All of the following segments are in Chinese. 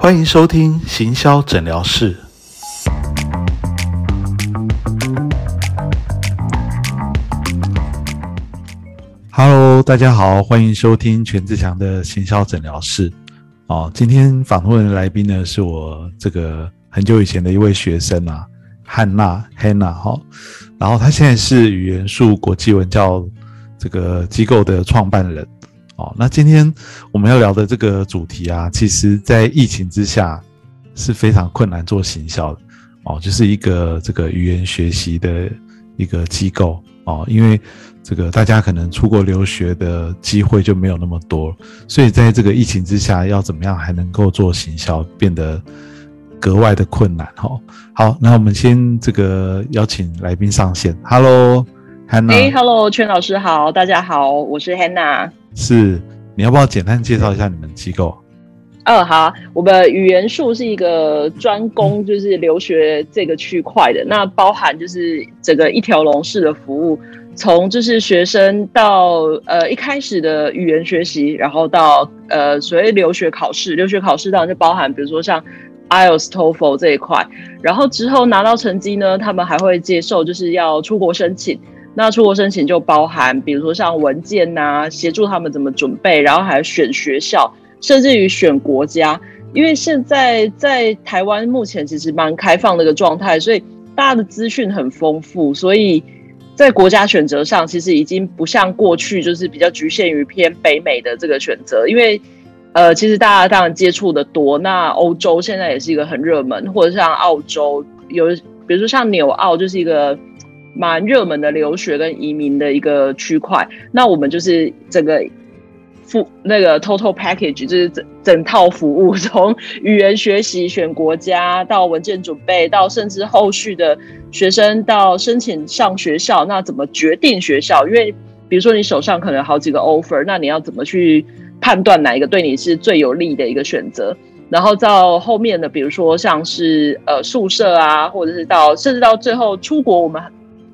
欢迎收听行销诊疗室。Hello，大家好，欢迎收听全志强的行销诊疗室。哦，今天访问的来宾呢，是我这个很久以前的一位学生啊，汉娜 Hannah 哈。然后他现在是语言树国际文教这个机构的创办人。哦，那今天我们要聊的这个主题啊，其实在疫情之下是非常困难做行销的。哦，就是一个这个语言学习的一个机构。哦，因为这个大家可能出国留学的机会就没有那么多，所以在这个疫情之下，要怎么样还能够做行销，变得格外的困难。哈，好，那我们先这个邀请来宾上线。Hello，Hannah。哎，Hello，圈老师好，大家好，我是 Hannah。是，你要不要简单介绍一下你们机构？嗯，好，我们语言树是一个专攻就是留学这个区块的，那包含就是整个一条龙式的服务，从就是学生到呃一开始的语言学习，然后到呃所谓留学考试，留学考试当然就包含比如说像 IELTS、TOEFL 这一块，然后之后拿到成绩呢，他们还会接受就是要出国申请。那出国申请就包含，比如说像文件呐，协助他们怎么准备，然后还选学校，甚至于选国家。因为现在在台湾目前其实蛮开放的一个状态，所以大家的资讯很丰富，所以在国家选择上，其实已经不像过去就是比较局限于偏北美的这个选择。因为呃，其实大家当然接触的多，那欧洲现在也是一个很热门，或者像澳洲有，比如说像纽澳就是一个。蛮热门的留学跟移民的一个区块，那我们就是整个付那个 total package，就是整整套服务，从语言学习、选国家到文件准备，到甚至后续的学生到申请上学校，那怎么决定学校？因为比如说你手上可能好几个 offer，那你要怎么去判断哪一个对你是最有利的一个选择？然后到后面的，比如说像是呃宿舍啊，或者是到甚至到最后出国，我们。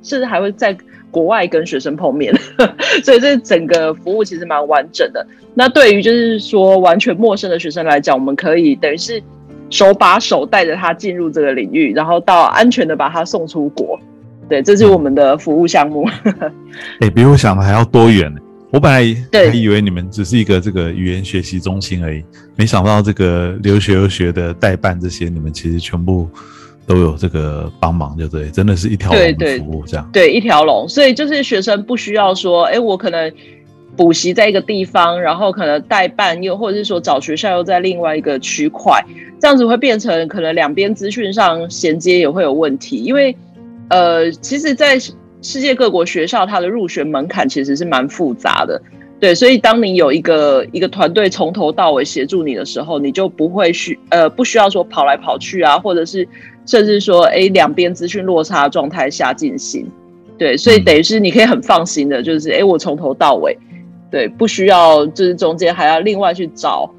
甚至还会在国外跟学生碰面，所以这整个服务其实蛮完整的。那对于就是说完全陌生的学生来讲，我们可以等于是手把手带着他进入这个领域，然后到安全的把他送出国。对，这是我们的服务项目。哎，比我想的还要多远呢？我本来还以为你们只是一个这个语言学习中心而已，没想到这个留学游学的代办这些，你们其实全部。都有这个帮忙，就对，真的是一条龙服务这样。对，一条龙，所以就是学生不需要说，哎，我可能补习在一个地方，然后可能代办又或者是说找学校又在另外一个区块，这样子会变成可能两边资讯上衔接也会有问题。因为呃，其实，在世界各国学校，它的入学门槛其实是蛮复杂的。对，所以当你有一个一个团队从头到尾协助你的时候，你就不会需呃不需要说跑来跑去啊，或者是。甚至说，哎，两边资讯落差状态下进行，对，所以等于是你可以很放心的，就是，哎，我从头到尾，对，不需要，就是中间还要另外去找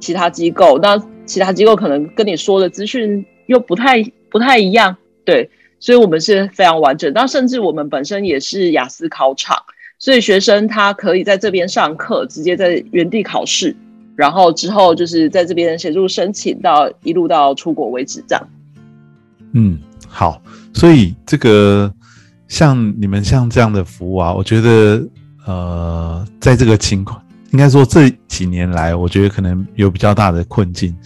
其他机构，那其他机构可能跟你说的资讯又不太不太一样，对，所以我们是非常完整。那甚至我们本身也是雅思考场，所以学生他可以在这边上课，直接在原地考试，然后之后就是在这边协助申请到一路到出国为止，这样。嗯，好，所以这个像你们像这样的服务啊，我觉得呃，在这个情况，应该说这几年来，我觉得可能有比较大的困境。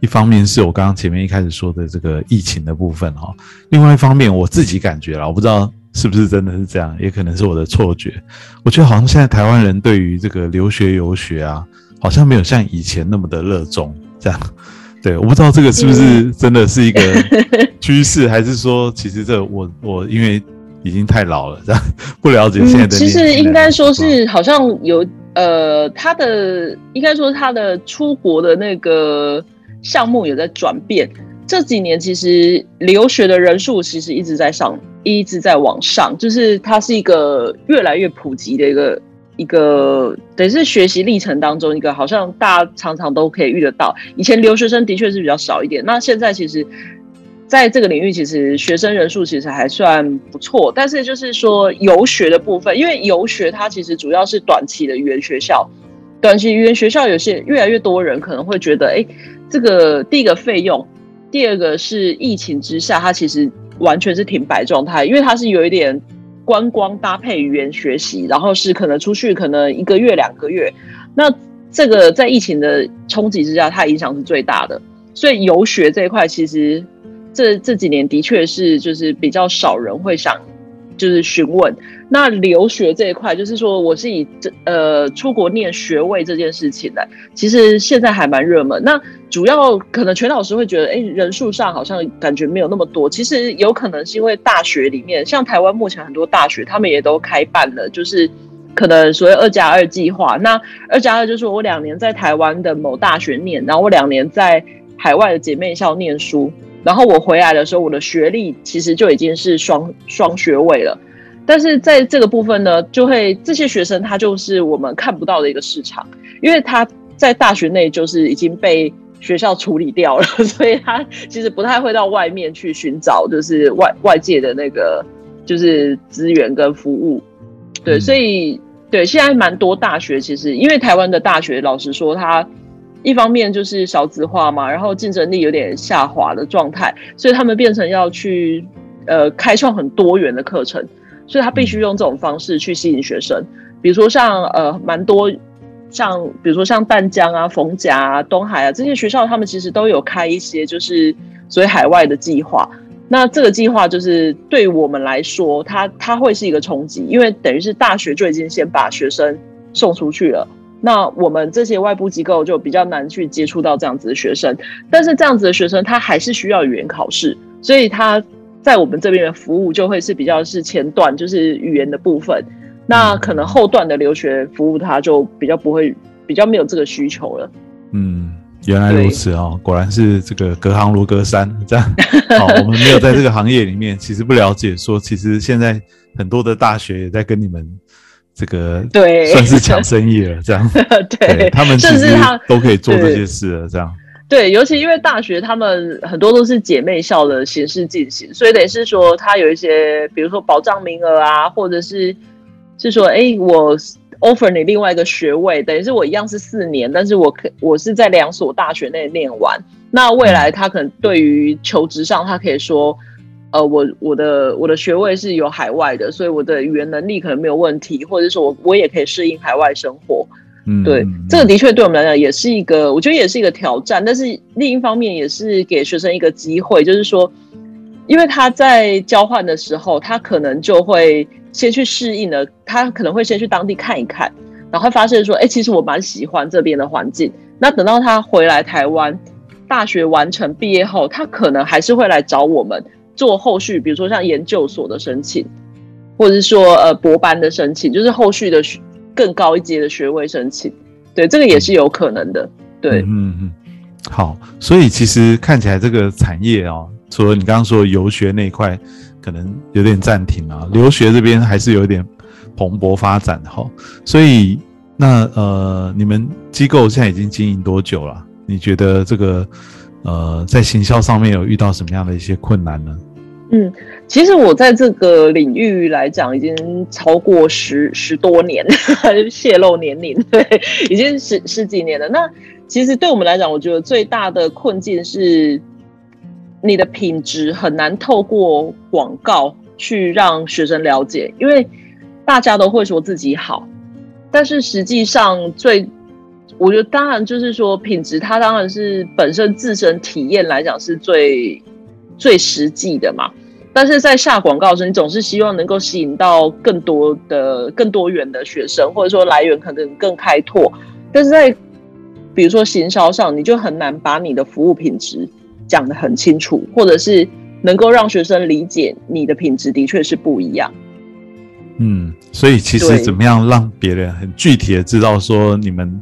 一方面是我刚刚前面一开始说的这个疫情的部分哈，另外一方面我自己感觉了，我不知道是不是真的是这样，也可能是我的错觉。我觉得好像现在台湾人对于这个留学游学啊，好像没有像以前那么的热衷这样。对，我不知道这个是不是真的是一个 趋势，还是说其实这我我因为已经太老了，这样不了解现在的。其实应该说是好像有呃，他的应该说他的出国的那个项目有在转变。这几年其实留学的人数其实一直在上，一直在往上，就是它是一个越来越普及的一个。一个等于是学习历程当中一个，好像大家常常都可以遇得到。以前留学生的确是比较少一点，那现在其实在这个领域，其实学生人数其实还算不错。但是就是说游学的部分，因为游学它其实主要是短期的语言学校，短期语言学校有些越来越多人可能会觉得，哎，这个第一个费用，第二个是疫情之下，它其实完全是停摆状态，因为它是有一点观光搭配语言学习，然后是可能出去可能一个月两个月，那这个在疫情的冲击之下，它影响是最大的，所以游学这一块其实这这几年的确是就是比较少人会想。就是询问那留学这一块，就是说我是以这呃出国念学位这件事情呢，其实现在还蛮热门。那主要可能全老师会觉得，哎，人数上好像感觉没有那么多。其实有可能是因为大学里面，像台湾目前很多大学，他们也都开办了，就是可能所谓二加二计划。那二加二就是我两年在台湾的某大学念，然后我两年在海外的姐妹校念书。然后我回来的时候，我的学历其实就已经是双双学位了，但是在这个部分呢，就会这些学生他就是我们看不到的一个市场，因为他在大学内就是已经被学校处理掉了，所以他其实不太会到外面去寻找，就是外外界的那个就是资源跟服务，对，所以对现在蛮多大学其实因为台湾的大学，老实说他。一方面就是少子化嘛，然后竞争力有点下滑的状态，所以他们变成要去呃开创很多元的课程，所以他必须用这种方式去吸引学生。比如说像呃蛮多像比如说像淡江啊、逢甲啊、东海啊这些学校，他们其实都有开一些就是所谓海外的计划。那这个计划就是对我们来说，它它会是一个冲击，因为等于是大学就已经先把学生送出去了。那我们这些外部机构就比较难去接触到这样子的学生，但是这样子的学生他还是需要语言考试，所以他在我们这边的服务就会是比较是前段，就是语言的部分。那可能后段的留学服务，他就比较不会，比较没有这个需求了。嗯，原来如此哦，果然是这个隔行如隔山，这样。好，我们没有在这个行业里面，其实不了解，说其实现在很多的大学也在跟你们。这个对，算是抢生意了，这样。对，他们甚至他都可以做这些事了，这样。对，尤其因为大学他们很多都是姐妹校的形式进行，所以等于是说，他有一些，比如说保障名额啊，或者是是说，哎，我 offer 你另外一个学位，等于是我一样是四年，但是我可我是在两所大学内念完，那未来他可能对于求职上，他可以说。呃，我我的我的学位是有海外的，所以我的语言能力可能没有问题，或者说我我也可以适应海外生活。嗯，对，这个的确对我们来讲也是一个，我觉得也是一个挑战。但是另一方面也是给学生一个机会，就是说，因为他在交换的时候，他可能就会先去适应了，他可能会先去当地看一看，然后发现说，哎，其实我蛮喜欢这边的环境。那等到他回来台湾，大学完成毕业后，他可能还是会来找我们。做后续，比如说像研究所的申请，或者是说呃博班的申请，就是后续的更高一阶的学位申请，对，这个也是有可能的。对，嗯嗯，好，所以其实看起来这个产业哦，除了你刚刚说游学那一块可能有点暂停啊，留学这边还是有点蓬勃发展的哈。所以那呃，你们机构现在已经经营多久了？你觉得这个？呃，在行销上面有遇到什么样的一些困难呢？嗯，其实我在这个领域来讲，已经超过十十多年，泄露年龄，对，已经十十几年了。那其实对我们来讲，我觉得最大的困境是，你的品质很难透过广告去让学生了解，因为大家都会说自己好，但是实际上最。我觉得当然就是说品质，它当然是本身自身体验来讲是最最实际的嘛。但是在下广告时，你总是希望能够吸引到更多的、更多元的学生，或者说来源可能更开拓。但是在比如说行销上，你就很难把你的服务品质讲得很清楚，或者是能够让学生理解你的品质的确是不一样。嗯，所以其实怎么样让别人很具体的知道说你们。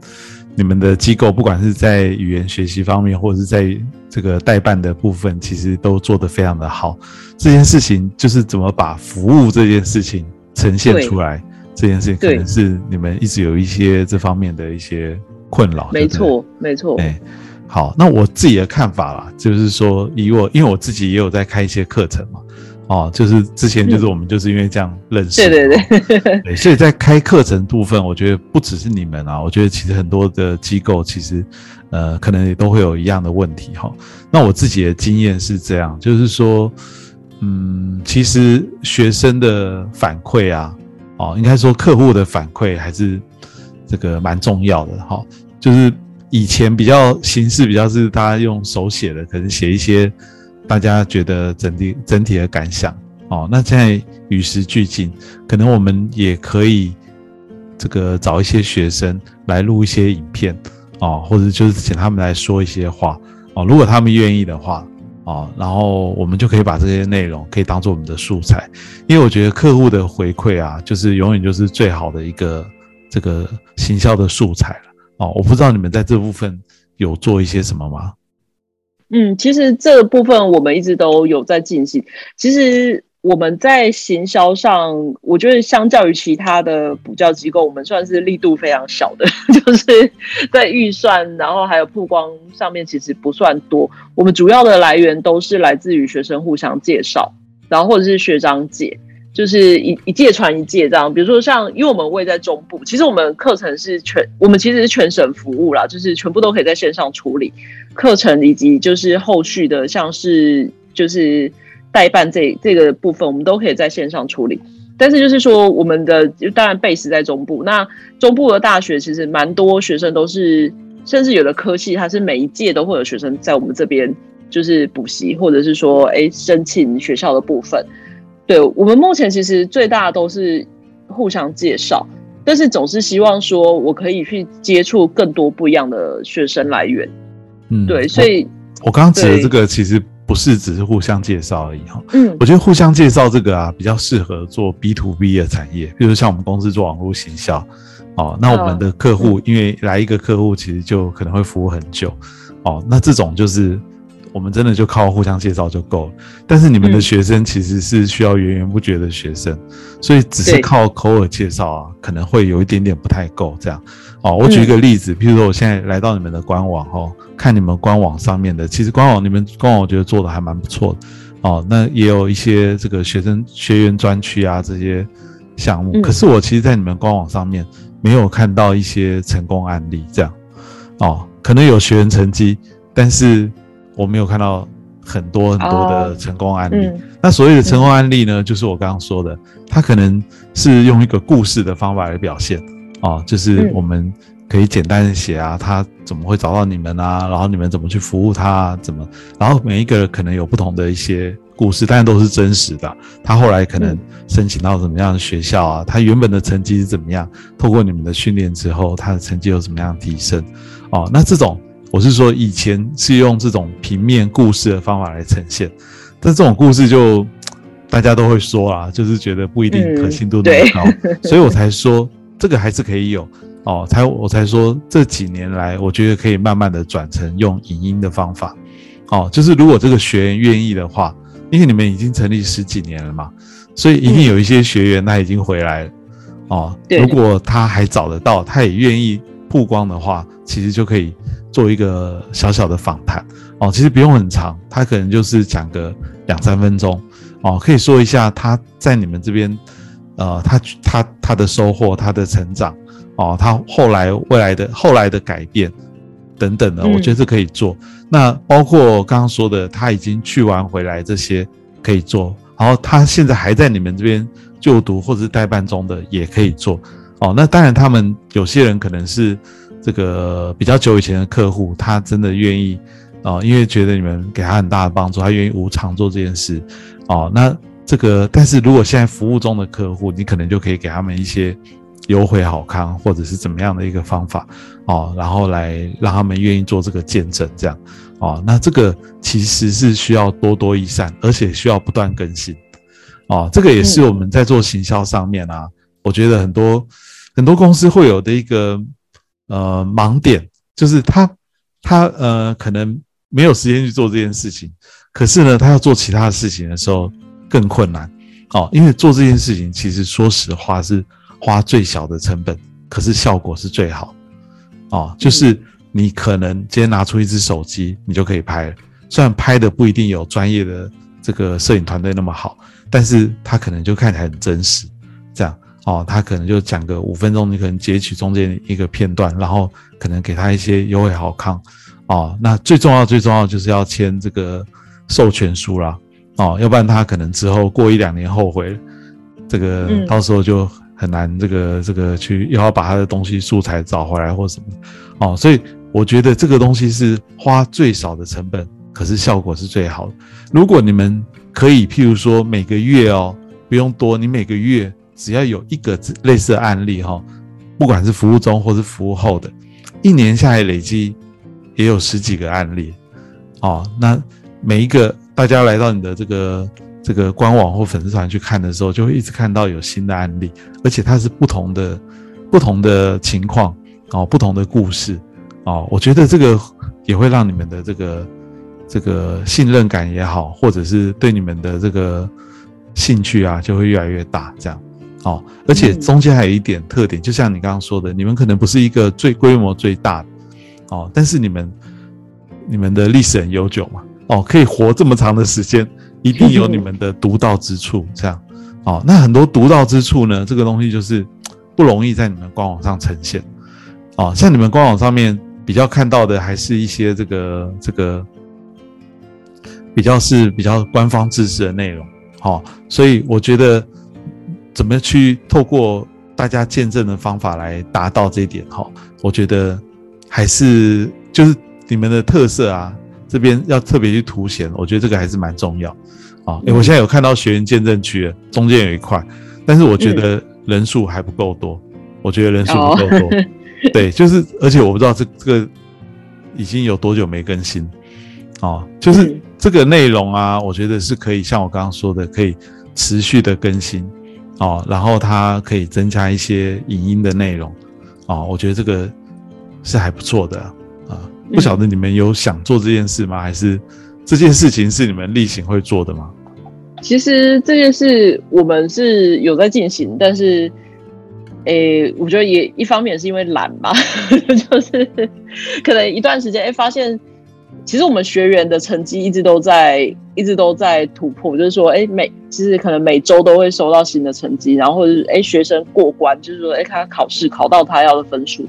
你们的机构不管是在语言学习方面，或者是在这个代办的部分，其实都做得非常的好。这件事情就是怎么把服务这件事情呈现出来，这件事情可能是你们一直有一些这方面的一些困扰。没错，没错。哎，好，那我自己的看法啦，就是说以我，因为我自己也有在开一些课程嘛，哦，就是之前就是我们就是因为这样认识，对对对，对，所以在开课程部分，我觉得不只是你们啊，我觉得其实很多的机构其实呃可能也都会有一样的问题哈。那我自己的经验是这样，就是说，嗯，其实学生的反馈啊，哦，应该说客户的反馈还是这个蛮重要的哈。就是以前比较形式比较是大家用手写的，可能写一些。大家觉得整体整体的感想哦，那现在与时俱进，可能我们也可以这个找一些学生来录一些影片哦，或者就是请他们来说一些话哦，如果他们愿意的话哦，然后我们就可以把这些内容可以当做我们的素材，因为我觉得客户的回馈啊，就是永远就是最好的一个这个行销的素材了哦。我不知道你们在这部分有做一些什么吗？嗯，其实这部分我们一直都有在进行。其实我们在行销上，我觉得相较于其他的补教机构，我们算是力度非常小的，就是在预算，然后还有曝光上面，其实不算多。我们主要的来源都是来自于学生互相介绍，然后或者是学长姐。就是一一届传一届这样，比如说像，因为我们位在中部，其实我们课程是全，我们其实是全省服务啦，就是全部都可以在线上处理课程，以及就是后续的像是就是代办这这个部分，我们都可以在线上处理。但是就是说，我们的当然 base 在中部，那中部的大学其实蛮多学生都是，甚至有的科系，它是每一届都会有学生在我们这边就是补习，或者是说哎申请学校的部分。对我们目前其实最大的都是互相介绍，但是总是希望说我可以去接触更多不一样的学生来源。嗯，对，所以我刚刚指的这个其实不是只是互相介绍而已哈。嗯，我觉得互相介绍这个啊，比较适合做 B to B 的产业，比如像我们公司做网络行销哦，那我们的客户因为来一个客户其实就可能会服务很久哦，那这种就是。我们真的就靠互相介绍就够了，但是你们的学生其实是需要源源不绝的学生，所以只是靠口耳介绍啊，可能会有一点点不太够。这样。哦，我举一个例子，譬如说我现在来到你们的官网哦，看你们官网上面的，其实官网你们官网我觉得做的还蛮不错的。哦，那也有一些这个学生学员专区啊这些项目，可是我其实，在你们官网上面没有看到一些成功案例，这样。哦，可能有学员成绩，但是。我没有看到很多很多的成功案例。那所谓的成功案例呢，就是我刚刚说的，他可能是用一个故事的方法来表现啊，就是我们可以简单的写啊，他怎么会找到你们啊，然后你们怎么去服务他，怎么，然后每一个可能有不同的一些故事，但都是真实的。他后来可能申请到怎么样的学校啊，他原本的成绩是怎么样，透过你们的训练之后，他的成绩有怎么样提升？哦，那这种。我是说，以前是用这种平面故事的方法来呈现，但这种故事就 大家都会说啊，就是觉得不一定可信度那么高，所以我才说这个还是可以有哦，才我才说这几年来，我觉得可以慢慢的转成用影音的方法，哦，就是如果这个学员愿意的话，因为你们已经成立十几年了嘛，所以一定有一些学员他已经回来了，哦，如果他还找得到，他也愿意曝光的话，其实就可以。做一个小小的访谈。哦，其实不用很长，他可能就是讲个两三分钟。哦，可以说一下他在你们这边，呃，他他他的收获，他的成长。哦，他后来未来的后来的改变等等的，我觉得这可以做。那包括刚刚说的，他已经去完回来这些可以做，然后他现在还在你们这边就读或者是代办中的也可以做哦。那当然，他们有些人可能是。这个比较久以前的客户，他真的愿意哦，因为觉得你们给他很大的帮助，他愿意无偿做这件事哦。那这个，但是如果现在服务中的客户，你可能就可以给他们一些优惠好康，或者是怎么样的一个方法哦，然后来让他们愿意做这个见证，这样哦。那这个其实是需要多多益善，而且需要不断更新哦。这个也是我们在做行销上面啊，我觉得很多很多公司会有的一个。呃，盲点就是他，他呃，可能没有时间去做这件事情，可是呢，他要做其他的事情的时候更困难哦，因为做这件事情其实说实话是花最小的成本，可是效果是最好哦。就是你可能今天拿出一只手机，你就可以拍了，虽然拍的不一定有专业的这个摄影团队那么好，但是他可能就看起来很真实，哦，他可能就讲个五分钟，你可能截取中间一个片段，然后可能给他一些优惠好康哦。那最重要最重要就是要签这个授权书啦哦，要不然他可能之后过一两年后悔，这个到时候就很难这个这个去又要把他的东西素材找回来或什么哦，所以。我觉得这个东西是花最少的成本，可是效果是最好的。如果你们可以，譬如说每个月哦，不用多，你每个月只要有一个类似的案例哈，不管是服务中或是服务后的，一年下来累积也有十几个案例哦。那每一个大家来到你的这个这个官网或粉丝团去看的时候，就会一直看到有新的案例，而且它是不同的不同的情况哦，不同的故事。哦，我觉得这个也会让你们的这个这个信任感也好，或者是对你们的这个兴趣啊，就会越来越大。这样，哦，而且中间还有一点特点，就像你刚刚说的，你们可能不是一个最规模最大的，哦，但是你们你们的历史很悠久嘛，哦，可以活这么长的时间，一定有你们的独到之处。这样，哦，那很多独到之处呢，这个东西就是不容易在你们官网上呈现。哦，像你们官网上面。比较看到的还是一些这个这个比较是比较官方知识的内容，好，所以我觉得怎么去透过大家见证的方法来达到这一点，哈，我觉得还是就是你们的特色啊，这边要特别去凸显，我觉得这个还是蛮重要啊。哎，我现在有看到学员见证区，中间有一块，但是我觉得人数还不够多，我觉得人数不够多。对，就是，而且我不知道这这个已经有多久没更新，哦，就是这个内容啊，我觉得是可以像我刚刚说的，可以持续的更新，哦，然后它可以增加一些影音的内容，哦，我觉得这个是还不错的啊。不晓得你们有想做这件事吗？还是这件事情是你们例行会做的吗？其实这件事我们是有在进行，但是。诶，我觉得也一方面是因为懒吧，就是可能一段时间，哎，发现其实我们学员的成绩一直都在，一直都在突破，就是说，哎，每其实可能每周都会收到新的成绩，然后或者是哎学生过关，就是说，哎，他考试考到他要的分数，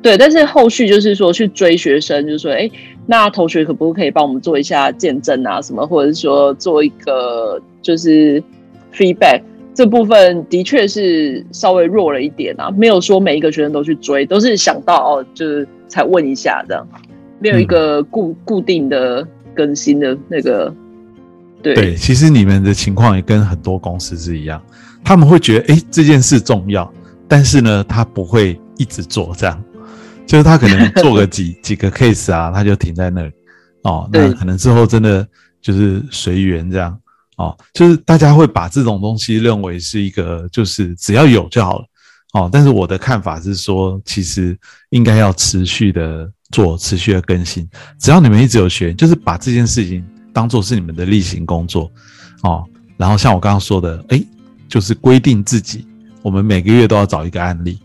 对，但是后续就是说去追学生，就是说，哎，那同学可不可以帮我们做一下见证啊，什么，或者是说做一个就是 feedback。这部分的确是稍微弱了一点啊，没有说每一个学生都去追，都是想到哦，就是才问一下这样，没有一个固固定的更新的那个。对对，其实你们的情况也跟很多公司是一样，他们会觉得哎这件事重要，但是呢他不会一直做这样，就是他可能做个 几几个 case 啊，他就停在那里哦，那可能之后真的就是随缘这样。哦，就是大家会把这种东西认为是一个，就是只要有就好了。哦，但是我的看法是说，其实应该要持续的做，持续的更新。只要你们一直有学，就是把这件事情当做是你们的例行工作。哦，然后像我刚刚说的，哎，就是规定自己，我们每个月都要找一个案例。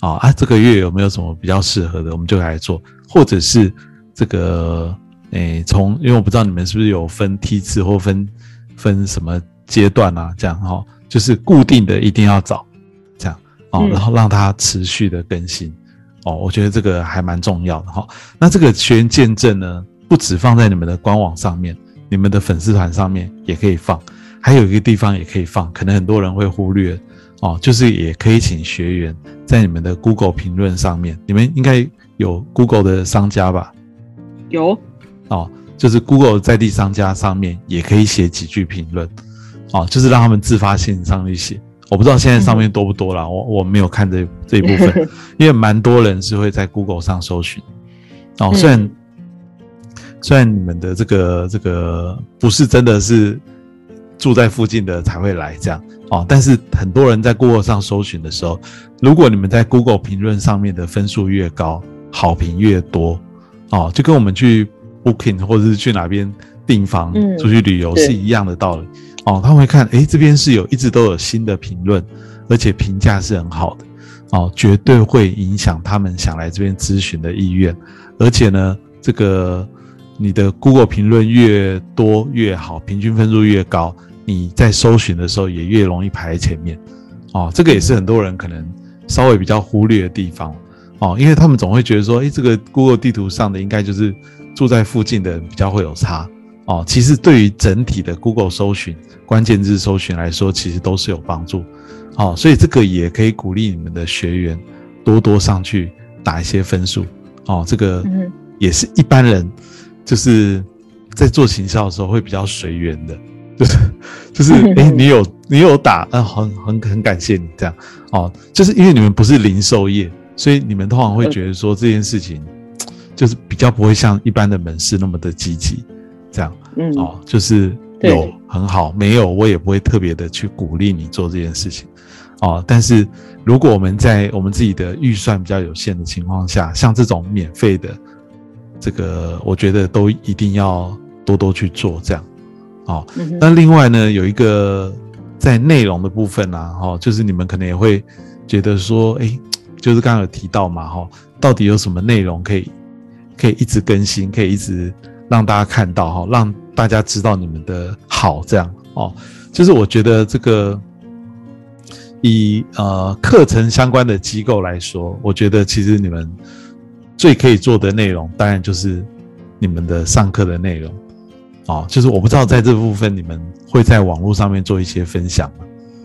啊啊，这个月有没有什么比较适合的，我们就来做，或者是这个，哎，从因为我不知道你们是不是有分梯次或分。分什么阶段啊？这样哈，就是固定的一定要找，这样哦，然后让它持续的更新哦。我觉得这个还蛮重要的哈。那这个学员见证呢，不止放在你们的官网上面，你们的粉丝团上面也可以放，还有一个地方也可以放，可能很多人会忽略哦，就是也可以请学员在你们的 Google 评论上面，你们应该有 Google 的商家吧？有哦。就是 Google 在地商家上面也可以写几句评论，哦，就是让他们自发性上去写。我不知道现在上面多不多了，我我没有看这这一部分，因为蛮多人是会在 Google 上搜寻。哦，虽然虽然你们的这个这个不是真的是住在附近的才会来这样哦，但是很多人在 Google 上搜寻的时候，如果你们在 Google 评论上面的分数越高，好评越多，哦，就跟我们去。Booking 或者是去哪边订房、出去旅游是一样的道理哦。他会看，哎，这边是有一直都有新的评论，而且评价是很好的哦，绝对会影响他们想来这边咨询的意愿。而且呢，这个你的 Google 评论越多越好，平均分数越高，你在搜寻的时候也越容易排在前面。哦，这个也是很多人可能稍微比较忽略的地方。哦，因为他们总会觉得说，诶，这个 Google 地图上的应该就是住在附近的人比较会有差。哦，其实对于整体的 Google 搜寻关键字搜寻来说，其实都是有帮助。哦，所以这个也可以鼓励你们的学员多多上去打一些分数。哦，这个也是一般人就是在做行销的时候会比较随缘的，就是就是 诶，你有你有打，嗯，很很很感谢你这样。哦，就是因为你们不是零售业。所以你们通常会觉得说这件事情，就是比较不会像一般的门市那么的积极，这样，嗯，哦，就是有很好，没有我也不会特别的去鼓励你做这件事情，哦，但是如果我们在我们自己的预算比较有限的情况下，像这种免费的，这个我觉得都一定要多多去做，这样，哦，那另外呢，有一个在内容的部分呢，哦，就是你们可能也会觉得说，哎。就是刚刚有提到嘛，哈，到底有什么内容可以可以一直更新，可以一直让大家看到，哈，让大家知道你们的好，这样哦。就是我觉得这个以呃课程相关的机构来说，我觉得其实你们最可以做的内容，当然就是你们的上课的内容，哦，就是我不知道在这部分你们会在网络上面做一些分享吗？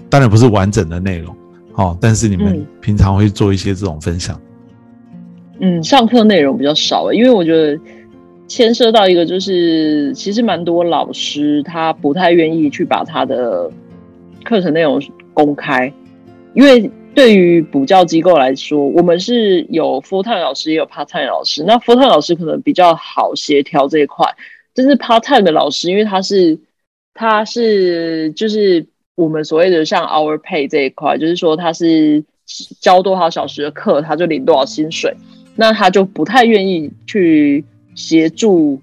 当然不是完整的内容。哦，但是你们平常会做一些这种分享？嗯，上课内容比较少，因为我觉得牵涉到一个就是，其实蛮多老师他不太愿意去把他的课程内容公开，因为对于补教机构来说，我们是有 full time 老师也有 part time 老师，那 full time 老师可能比较好协调这一块，就是 part time 的老师，因为他是他是就是。我们所谓的像 hour pay 这一块，就是说他是教多少小时的课，他就领多少薪水，那他就不太愿意去协助，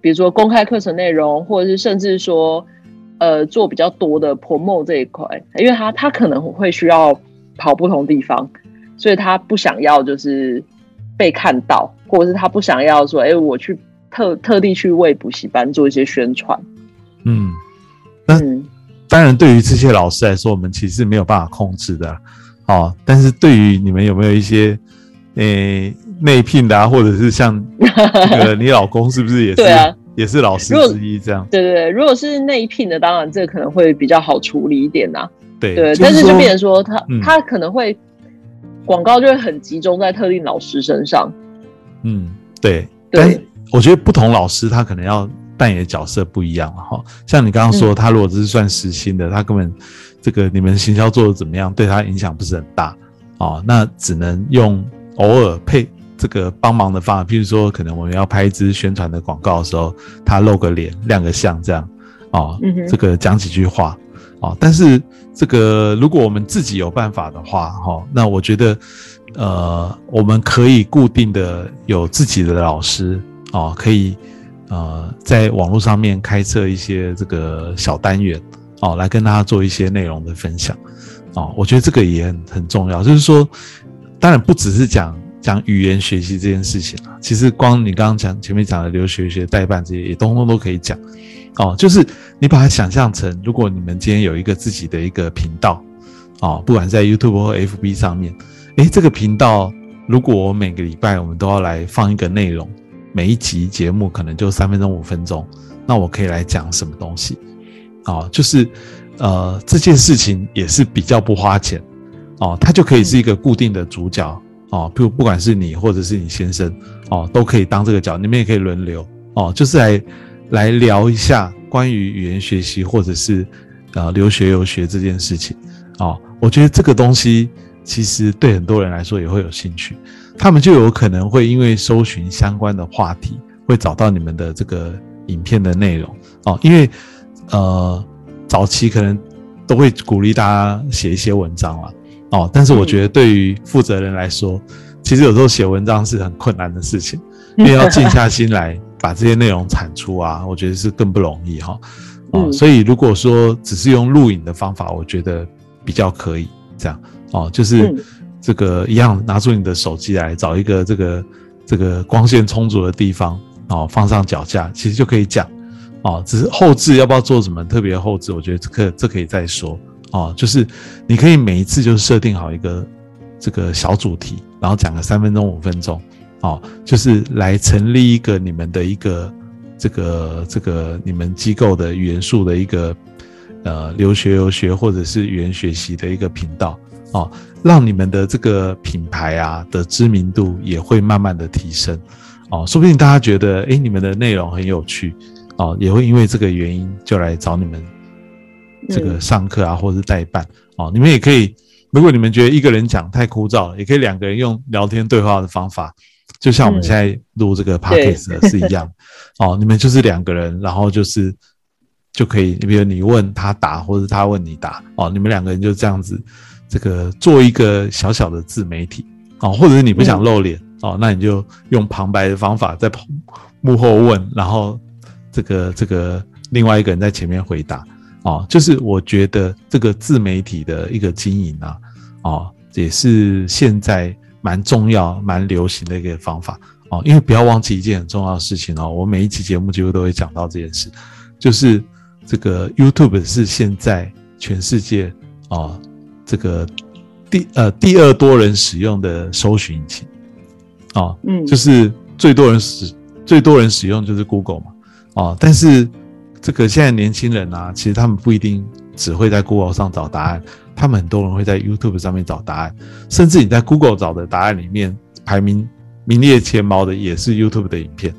比如说公开课程内容，或者是甚至说，呃，做比较多的 promo 这一块，因为他他可能会需要跑不同地方，所以他不想要就是被看到，或者是他不想要说，哎，我去特特地去为补习班做一些宣传，嗯，嗯。当然，对于这些老师来说，我们其实没有办法控制的，哦。但是对于你们有没有一些，诶，内聘的啊，或者是像 那个你老公是不是也是也是老师之一这样？对对对，如果是内聘的，当然这可能会比较好处理一点呐。对对，但是就变成说，他他可能会广告就会很集中在特定老师身上。嗯，对。但我觉得不同老师他可能要。扮演的角色不一样了哈，像你刚刚说，他如果只是算实薪的，他根本这个你们行销做的怎么样，对他影响不是很大哦。那只能用偶尔配这个帮忙的方法，譬如说，可能我们要拍一支宣传的广告的时候，他露个脸、亮个相这样哦，这个讲几句话哦。但是这个如果我们自己有办法的话哈，那我觉得呃，我们可以固定的有自己的老师哦，可以。呃，在网络上面开设一些这个小单元哦，来跟大家做一些内容的分享哦。我觉得这个也很很重要，就是说，当然不只是讲讲语言学习这件事情啊，其实光你刚刚讲前面讲的留学学代办这些，也通通都可以讲哦。就是你把它想象成，如果你们今天有一个自己的一个频道哦，不管在 YouTube 或 FB 上面，诶，这个频道如果我每个礼拜我们都要来放一个内容。每一集节目可能就三分钟五分钟，那我可以来讲什么东西？哦，就是呃这件事情也是比较不花钱哦，它就可以是一个固定的主角哦，不不管是你或者是你先生哦，都可以当这个角，你们也可以轮流哦，就是来来聊一下关于语言学习或者是呃留学游学这件事情哦，我觉得这个东西其实对很多人来说也会有兴趣。他们就有可能会因为搜寻相关的话题，会找到你们的这个影片的内容哦。因为呃，早期可能都会鼓励大家写一些文章了哦。但是我觉得对于负责人来说，其实有时候写文章是很困难的事情，因为要静下心来把这些内容产出啊，我觉得是更不容易哈。哦，所以如果说只是用录影的方法，我觉得比较可以这样哦，就是。这个一样，拿出你的手机来找一个这个这个光线充足的地方哦，放上脚架，其实就可以讲哦。只是后置要不要做什么特别后置，我觉得这个这可以再说哦。就是你可以每一次就设定好一个这个小主题，然后讲个三分钟五分钟哦，就是来成立一个你们的一个这个这个你们机构的语言术的一个呃留学游学或者是语言学习的一个频道哦，让你们的这个品牌啊的知名度也会慢慢的提升。哦，说不定大家觉得，哎，你们的内容很有趣，哦，也会因为这个原因就来找你们这个上课啊，或者是代办，哦，你们也可以，如果你们觉得一个人讲太枯燥了，也可以两个人用聊天对话的方法，就像我们现在录这个 podcast 是一样，哦，你们就是两个人，然后就是就可以，你比如你问他答，或者他问你答，哦，你们两个人就这样子，这个做一个小小的自媒体，哦，或者是你不想露脸。哦，那你就用旁白的方法在幕后问，然后这个这个另外一个人在前面回答。哦，就是我觉得这个自媒体的一个经营啊，哦，也是现在蛮重要、蛮流行的一个方法。哦，因为不要忘记一件很重要的事情哦，我每一期节目几乎都会讲到这件事，就是这个 YouTube 是现在全世界哦这个第呃第二多人使用的搜寻引擎。哦，嗯，就是最多人使最多人使用就是 Google 嘛，哦，但是这个现在年轻人啊，其实他们不一定只会在 Google 上找答案，他们很多人会在 YouTube 上面找答案，甚至你在 Google 找的答案里面排名名列前茅的也是 YouTube 的影片，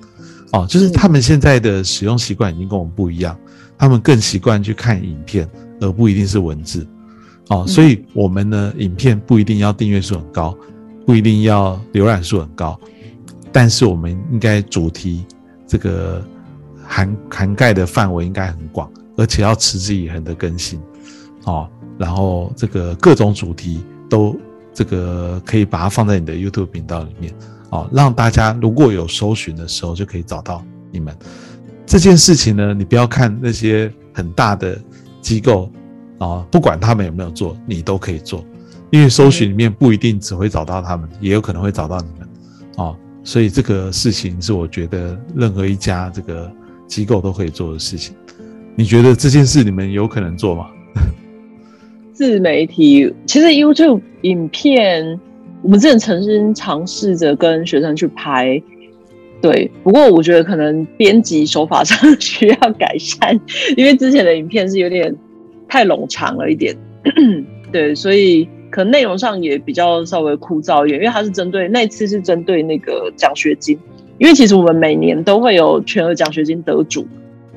哦，就是他们现在的使用习惯已经跟我们不一样，他们更习惯去看影片，而不一定是文字，哦，所以我们呢，影片不一定要订阅数很高。不一定要浏览数很高，但是我们应该主题这个涵涵盖的范围应该很广，而且要持之以恒的更新，哦，然后这个各种主题都这个可以把它放在你的 YouTube 频道里面，哦，让大家如果有搜寻的时候就可以找到你们这件事情呢。你不要看那些很大的机构啊，不管他们有没有做，你都可以做。因为搜寻里面不一定只会找到他们，也有可能会找到你们，哦，所以这个事情是我觉得任何一家这个机构都可以做的事情。你觉得这件事你们有可能做吗？自媒体其实 YouTube 影片，我们之前曾经尝试着跟学生去拍，对，不过我觉得可能编辑手法上需要改善，因为之前的影片是有点太冗长了一点，对，所以。可能内容上也比较稍微枯燥一点，因为它是针对那次是针对那个奖学金，因为其实我们每年都会有全额奖学金得主，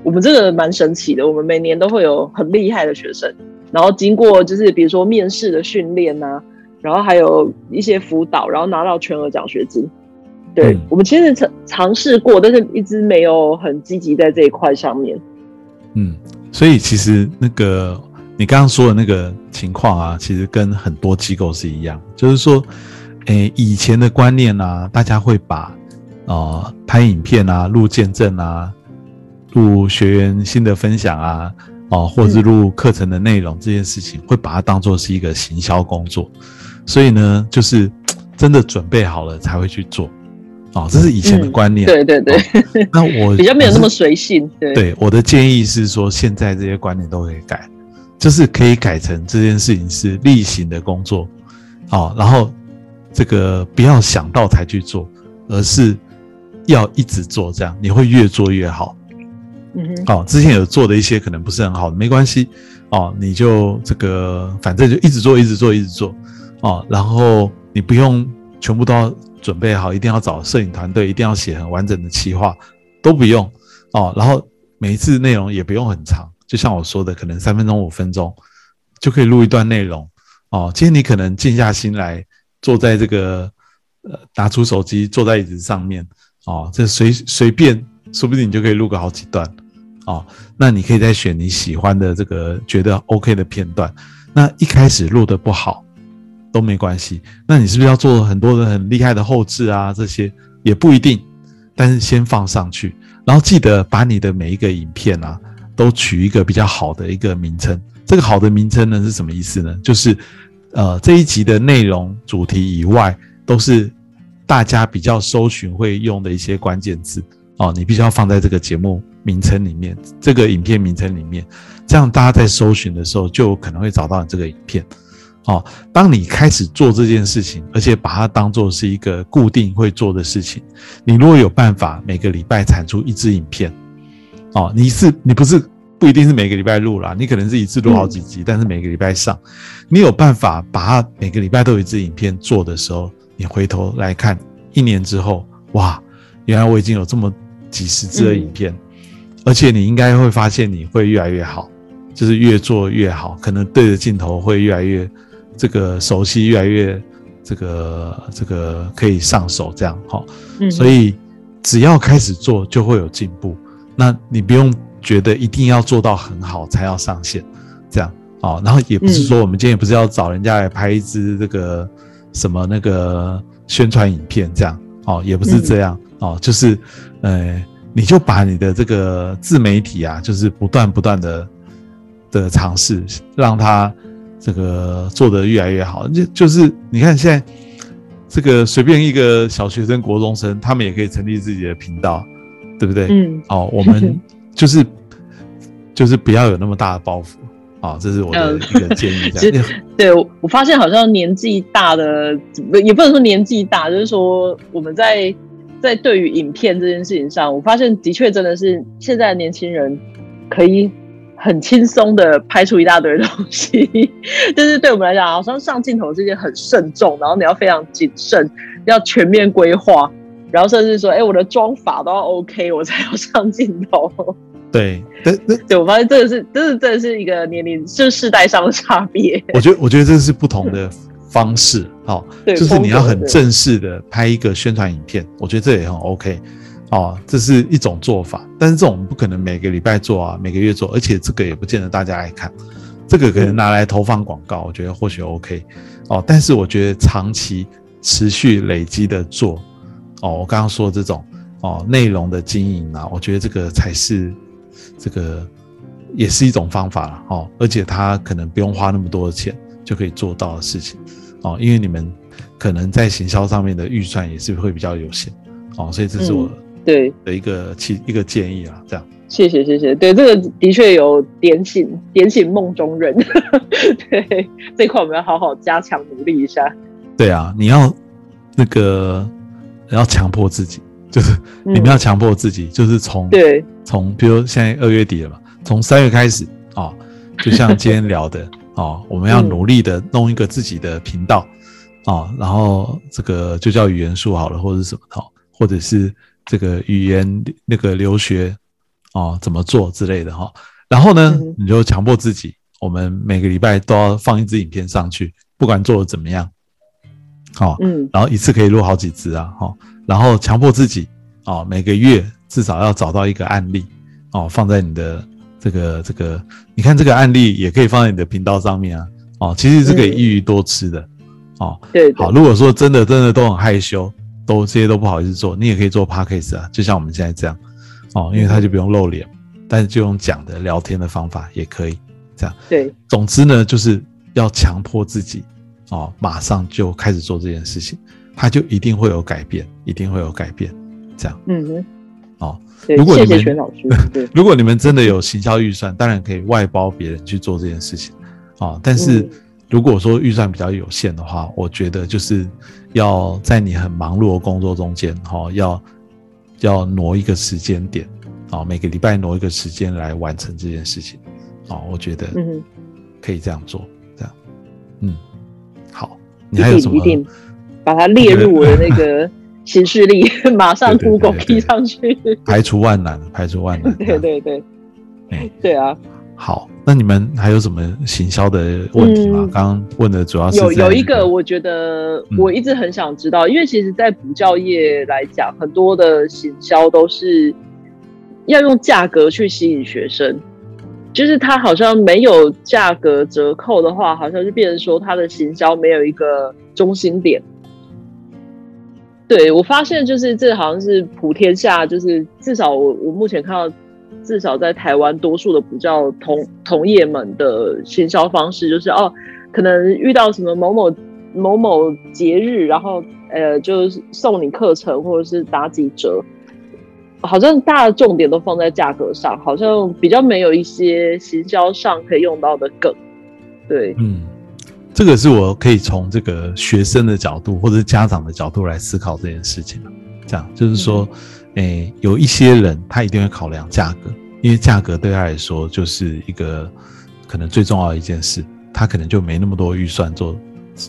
我们这个蛮神奇的，我们每年都会有很厉害的学生，然后经过就是比如说面试的训练呐，然后还有一些辅导，然后拿到全额奖学金。对我们其实尝尝试过，但是一直没有很积极在这一块上面。嗯，所以其实那个。你刚刚说的那个情况啊，其实跟很多机构是一样，就是说，诶，以前的观念啊，大家会把，呃，拍影片啊、录见证啊、录学员新的分享啊，哦，或者录课程的内容这件事情，会把它当做是一个行销工作，所以呢，就是真的准备好了才会去做，哦，这是以前的观念。对对对。那我 比较没有那么随性。对。对，我的建议是说，现在这些观念都可以改。就是可以改成这件事情是例行的工作，哦，然后这个不要想到才去做，而是要一直做，这样你会越做越好。嗯哼，哦，之前有做的一些可能不是很好的，没关系，哦，你就这个反正就一直做，一直做，一直做，哦，然后你不用全部都要准备好，一定要找摄影团队，一定要写很完整的企划，都不用，哦，然后每一次内容也不用很长。就像我说的，可能三分钟、五分钟就可以录一段内容哦。今天你可能静下心来，坐在这个呃，拿出手机，坐在椅子上面哦，这随随便，说不定你就可以录个好几段哦。那你可以再选你喜欢的这个觉得 OK 的片段。那一开始录的不好都没关系，那你是不是要做很多的很厉害的后置啊？这些也不一定，但是先放上去，然后记得把你的每一个影片啊。都取一个比较好的一个名称，这个好的名称呢是什么意思呢？就是，呃，这一集的内容主题以外，都是大家比较搜寻会用的一些关键字。哦，你必须要放在这个节目名称里面，这个影片名称里面，这样大家在搜寻的时候就可能会找到你这个影片。哦，当你开始做这件事情，而且把它当做是一个固定会做的事情，你如果有办法每个礼拜产出一支影片，哦，你是你不是不一定是每个礼拜录啦，你可能是一次录好几集，但是每个礼拜上，你有办法把它每个礼拜都有一支影片做的时候，你回头来看一年之后，哇，原来我已经有这么几十支的影片，而且你应该会发现你会越来越好，就是越做越好，可能对着镜头会越来越。这个熟悉越来越，这个这个可以上手，这样哈，所以只要开始做就会有进步。那你不用觉得一定要做到很好才要上线，这样哦。然后也不是说我们今天也不是要找人家来拍一支这个什么那个宣传影片这样哦，也不是这样哦，就是呃，你就把你的这个自媒体啊，就是不断不断的的尝试，让它。这个做得越来越好，就就是你看现在这个随便一个小学生、国中生，他们也可以成立自己的频道，对不对？嗯。哦，我们 就是就是不要有那么大的包袱啊，这是我的一个建议。这样。对，我发现好像年纪大的，也不能说年纪大，就是说我们在在对于影片这件事情上，我发现的确真的是现在的年轻人可以。很轻松的拍出一大堆东西，就是对我们来讲，好像上镜头这件很慎重，然后你要非常谨慎，要全面规划，然后甚至说，哎，我的妆法都要 OK，我才要上镜头。对，对，对，我发现这个是，这是，这是一个年龄，就是世代上的差别。我觉得，我觉得这是不同的方式，好，就是你要很正式的拍一个宣传影片，我觉得这也很 OK。哦，这是一种做法，但是这种不可能每个礼拜做啊，每个月做，而且这个也不见得大家爱看，这个可能拿来投放广告，我觉得或许 OK。哦，但是我觉得长期持续累积的做，哦，我刚刚说这种哦内容的经营啊，我觉得这个才是这个也是一种方法了哦，而且他可能不用花那么多的钱就可以做到的事情哦，因为你们可能在行销上面的预算也是会比较有限哦，所以这是我。对的一个其一个建议啊，这样。谢谢谢谢，对这个的确有点醒点醒梦中人。对这块我们要好好加强努力一下。对啊，你要那个要强迫自己，就是你们要强迫自己，就是从对。从比如现在二月底了嘛，从三月开始啊，就像今天聊的啊，我们要努力的弄一个自己的频道啊，然后这个就叫语言树好了，或者是什么的，或者是。这个语言那个留学哦，怎么做之类的哈，然后呢，你就强迫自己，我们每个礼拜都要放一支影片上去，不管做的怎么样，好，嗯，然后一次可以录好几支啊，哈，然后强迫自己哦，每个月至少要找到一个案例哦，放在你的这个这个，你看这个案例也可以放在你的频道上面啊，哦，其实是可以一鱼多吃的，哦，对，好，如果说真的真的都很害羞。都这些都不好意思做，你也可以做 podcast 啊，就像我们现在这样，哦，因为他就不用露脸，但是就用讲的聊天的方法也可以这样。对，总之呢，就是要强迫自己，哦，马上就开始做这件事情，他就一定会有改变，一定会有改变，这样。嗯哼。哦，如果你们 如果你们真的有行销预算，当然可以外包别人去做这件事情，啊，但是。如果说预算比较有限的话，我觉得就是要在你很忙碌的工作中间，哈，要要挪一个时间点，啊，每个礼拜挪一个时间来完成这件事情，啊，我觉得可以这样做，这样，嗯，好，你还有什么？一定把它列入我的那个 行事历，马上 Google 贴上去，排除万难，排除万难，对对对，哎，对啊。好，那你们还有什么行销的问题吗？刚刚问的主要是有有一个，我觉得我一直很想知道，因为其实，在补教业来讲，很多的行销都是要用价格去吸引学生，就是它好像没有价格折扣的话，好像就变成说它的行销没有一个中心点。对我发现，就是这好像是普天下，就是至少我我目前看到。至少在台湾，多数的补教同同业们的行销方式就是哦，可能遇到什么某某某某节日，然后呃，就是送你课程或者是打几折。好像大的重点都放在价格上，好像比较没有一些行销上可以用到的梗。对，嗯，这个是我可以从这个学生的角度或者是家长的角度来思考这件事情这样就是说，诶，有一些人他一定会考量价格，因为价格对他来说就是一个可能最重要的一件事，他可能就没那么多预算做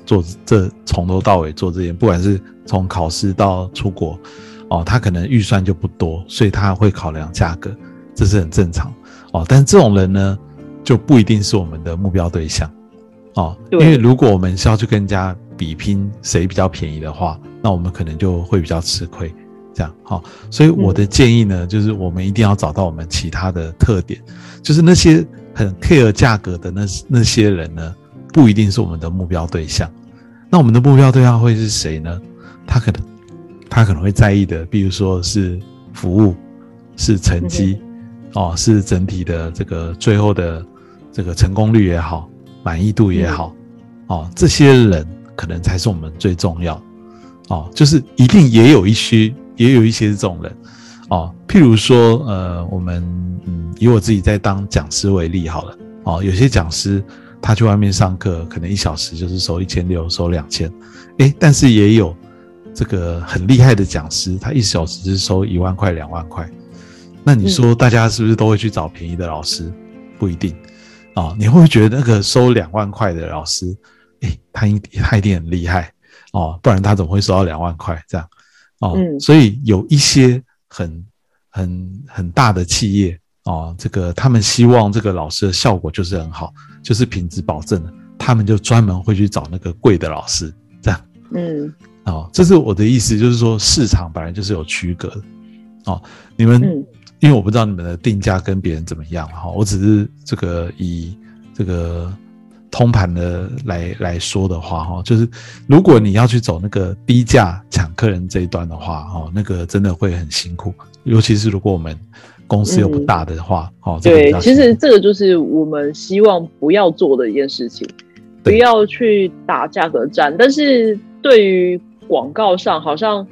做这从头到尾做这件，不管是从考试到出国，哦，他可能预算就不多，所以他会考量价格，这是很正常哦。但是这种人呢？就不一定是我们的目标对象，哦，因为如果我们是要去跟人家比拼谁比较便宜的话，那我们可能就会比较吃亏，这样好。所以我的建议呢，就是我们一定要找到我们其他的特点，就是那些很 care 价格的那那些人呢，不一定是我们的目标对象。那我们的目标对象会是谁呢？他可能他可能会在意的，比如说是服务，是成绩，哦，是整体的这个最后的。这个成功率也好，满意度也好，哦，这些人可能才是我们最重要，哦，就是一定也有一些，也有一些这种人，哦，譬如说，呃，我们嗯，以我自己在当讲师为例好了，哦，有些讲师他去外面上课，可能一小时就是收一千六，收两千，诶，但是也有这个很厉害的讲师，他一小时是收一万块、两万块，那你说大家是不是都会去找便宜的老师？不一定。哦，你会不会觉得那个收两万块的老师，诶，他一他一定很厉害哦，不然他怎么会收到两万块这样？哦，所以有一些很很很大的企业哦，这个他们希望这个老师的效果就是很好，就是品质保证的，他们就专门会去找那个贵的老师这样。嗯，哦，这是我的意思，就是说市场本来就是有区隔的。哦，你们。因为我不知道你们的定价跟别人怎么样哈，我只是这个以这个通盘的来来说的话哈，就是如果你要去走那个低价抢客人这一端的话哈，那个真的会很辛苦，尤其是如果我们公司又不大的话，哦，对，其实这个就是我们希望不要做的一件事情，不要去打价格战，但是对于广告上好像。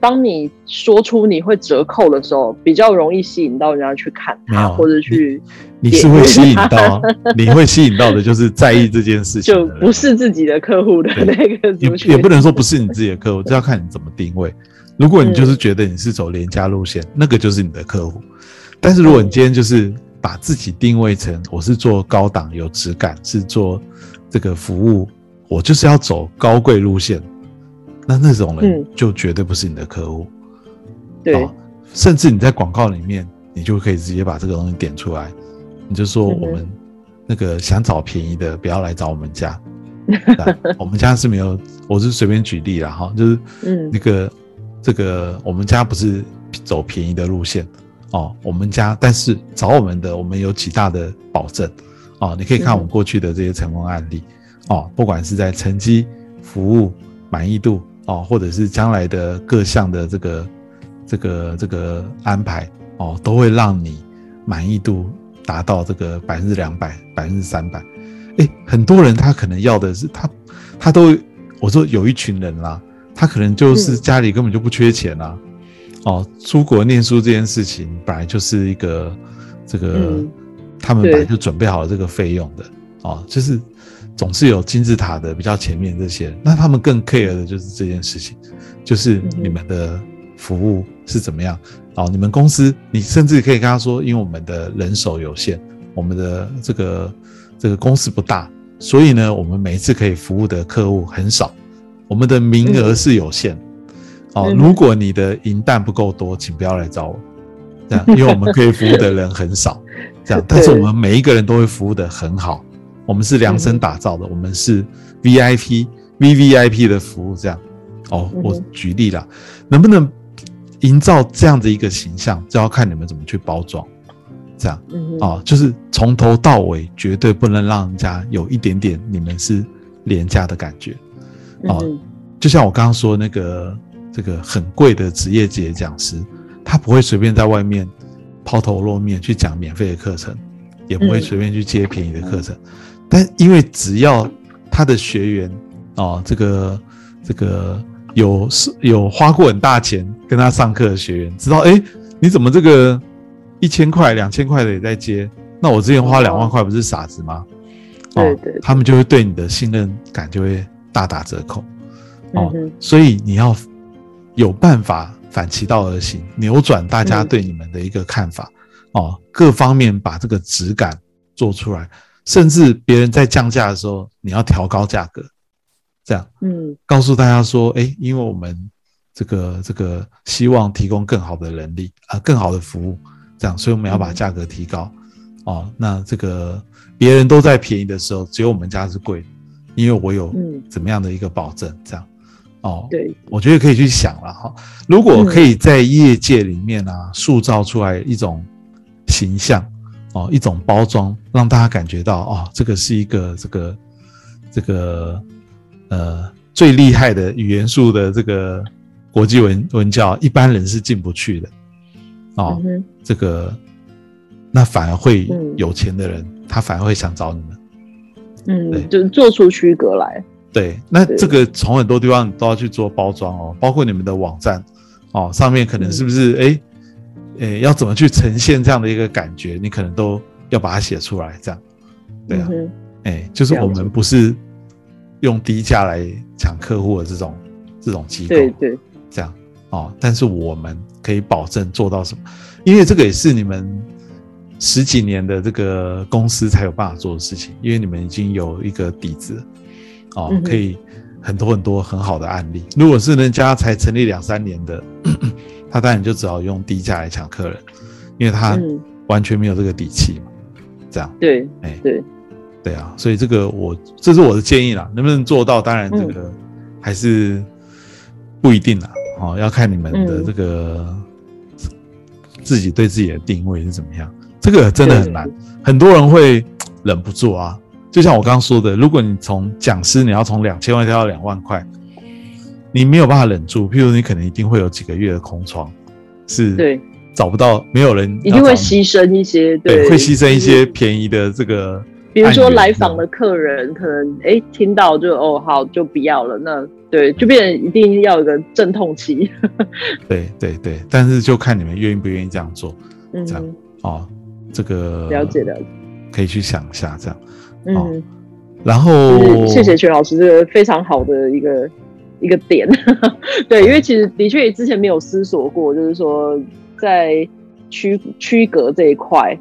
当你说出你会折扣的时候，比较容易吸引到人家去看它，或者去你是会吸引到，你会吸引到的就是在意这件事情，就不是自己的客户的那个也也不能说不是你自己的客户，这要看你怎么定位。如果你就是觉得你是走廉价路线，那个就是你的客户。但是如果你今天就是把自己定位成我是做高档有质感，是做这个服务，我就是要走高贵路线。那那种人就绝对不是你的客户，对，甚至你在广告里面，你就可以直接把这个东西点出来，你就说我们那个想找便宜的，不要来找我们家，我们家是没有，我是随便举例了哈，就是嗯，那个这个我们家不是走便宜的路线。哦，我们家但是找我们的，我们有极大的保证。哦，你可以看我们过去的这些成功案例。哦，不管是在成绩、服务、满意度。哦，或者是将来的各项的这个、这个、这个安排哦，都会让你满意度达到这个百分之两百、百分之三百。哎，很多人他可能要的是他，他都我说有一群人啦，他可能就是家里根本就不缺钱啦。哦，出国念书这件事情本来就是一个这个，他们本来就准备好了这个费用的哦，就是。总是有金字塔的比较前面这些，那他们更 care 的就是这件事情，就是你们的服务是怎么样哦？你们公司，你甚至可以跟他说，因为我们的人手有限，我们的这个这个公司不大，所以呢，我们每一次可以服务的客户很少，我们的名额是有限哦。如果你的银弹不够多，请不要来找我，这样，因为我们可以服务的人很少，这样，但是我们每一个人都会服务的很好。我们是量身打造的，我们是 VIP、VVIP 的服务，这样哦。我举例了，能不能营造这样的一个形象，就要看你们怎么去包装。这样啊，就是从头到尾绝对不能让人家有一点点你们是廉价的感觉哦。就像我刚刚说那个这个很贵的职业级讲师，他不会随便在外面抛头露面去讲免费的课程，也不会随便去接便宜的课程。但因为只要他的学员哦，这个这个有是有花过很大钱跟他上课的学员知道，哎，你怎么这个一千块、两千块的也在接？那我之前花两万块不是傻子吗？对对，他们就会对你的信任感就会大打折扣。哦，嗯所以你要有办法反其道而行，扭转大家对你们的一个看法。哦，各方面把这个质感做出来，甚至别人在降价的时候，你要调高价格，这样嗯告诉大家说，哎，因为我们这个这个希望提供更好的人力啊、更好的服务，这样，所以我们要把嗯价格提高。哦，那这个别人都在便宜的时候，只有我们家是贵，因为我有嗯，怎么样的一个保证，这样。哦，对，我觉得可以去想了哈。如果可以在业界里面啊，塑造出来一种形象哦，一种包装，让大家感觉到哦，这个是一个这个这个呃最厉害的语言术的这个国际文文教，一般人是进不去的哦。这个那反而会嗯有钱的人，他反而会想找你们。嗯，就是做出区隔来。对，那对这个从很多地方都要去做包装哦，包括你们的网站哦，上面可能是不是哎，诶、要怎么去呈现这样的一个感觉，你可能都要把它写出来，这样，对啊，嗯哼哎、就是我们不是用低价来抢客户的这种这种机构，对对，这样哦，但是我们可以保证做到什么？因为这个也是你们十几年的这个公司才有办法做的事情，因为你们已经有一个底子哦嗯，可以很多很多很好的案例。如果是人家才成立两三年的，他当然就只好用低价来抢客人，因为他嗯，完全没有这个底气嘛。这样，对哎，对，对啊，所以这个我这是我的建议啦，能不能做到，当然这个还是不一定啦，哦，要看你们的嗯这个自己对自己的定位是怎么样，这个真的很难，很多人会忍不住啊。就像我刚刚说的，如果你从讲师你要从两千万跳到两万块，你没有办法忍住，譬如你可能一定会有几个月的空窗，是对，找不到，没有人一定会牺牲一些，对，会牺牲一些便宜的这个，比如说来访的客人，可能哎听到就哦好就不要了，那对就变成一定要有一个阵痛期。对对对，但是就看你们愿意不愿意这样做嗯这样哦。这个了解了解，可以去想一下这样。嗯，然后就是谢谢全老师这个非常好的一个一个点。对，因为其实的确之前没有思索过，就是说在区区隔这一块，